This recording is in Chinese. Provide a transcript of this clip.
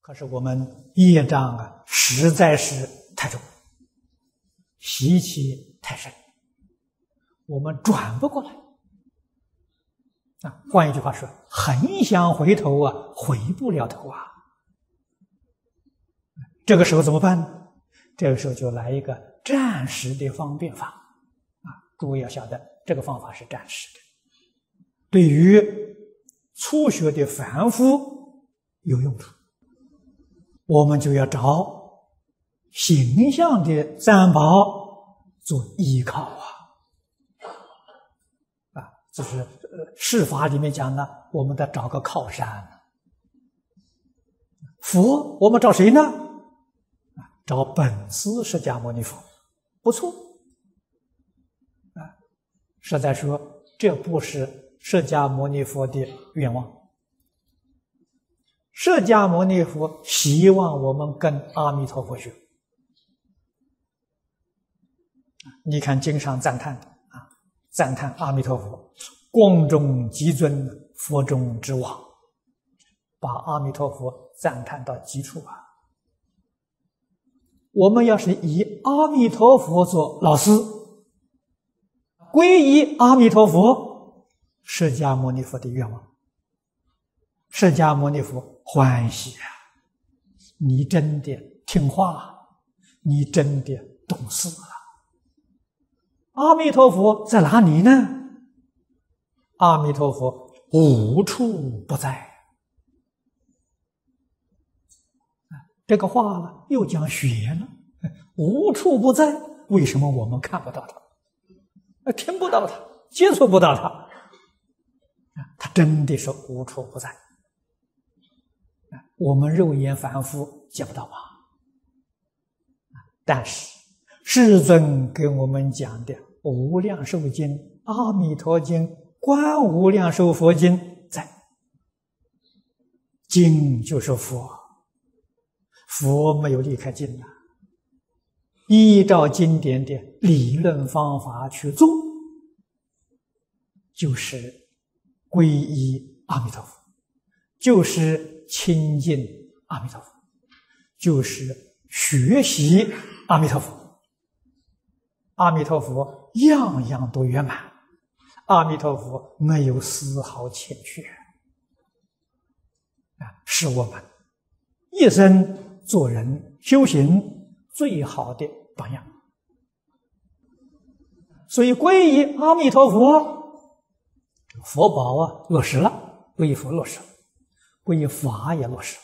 可是我们业障啊，实在是太重，习气太深，我们转不过来。啊，换一句话说，很想回头啊，回不了头啊。这个时候怎么办呢？这个时候就来一个暂时的方便法。啊，诸位要晓得，这个方法是暂时的，对于初学的凡夫有用处。我们就要找形象的三宝做依靠啊！啊，就是释法里面讲的，我们得找个靠山。佛，我们找谁呢？啊，找本师释迦牟尼佛，不错。啊，实在说，这不是释迦牟尼佛的愿望。释迦牟尼佛希望我们跟阿弥陀佛学。你看经上赞叹啊，赞叹阿弥陀佛，光中极尊，佛中之王，把阿弥陀佛赞叹到极处啊。我们要是以阿弥陀佛做老师，皈依阿弥陀佛，释迦牟尼佛的愿望，释迦牟尼佛。欢喜啊！你真的听话，你真的懂事了。阿弥陀佛在哪里呢？阿弥陀佛无处不在。这个话呢又讲学了，无处不在，为什么我们看不到他？听不到他，接触不到他？他真的是无处不在。我们肉眼凡夫见不到啊，但是世尊给我们讲的《无量寿经》《阿弥陀经》《观无量寿佛经》在，经就是佛，佛没有离开经啊，依照经典的理论方法去做，就是皈依阿弥陀佛，就是。亲近阿弥陀佛，就是学习阿弥陀佛。阿弥陀佛样样都圆满，阿弥陀佛没有丝毫欠缺，啊，是我们一生做人修行最好的榜样。所以皈依阿弥陀佛，佛宝啊落实了，皈依佛落实了。皈依法也落实。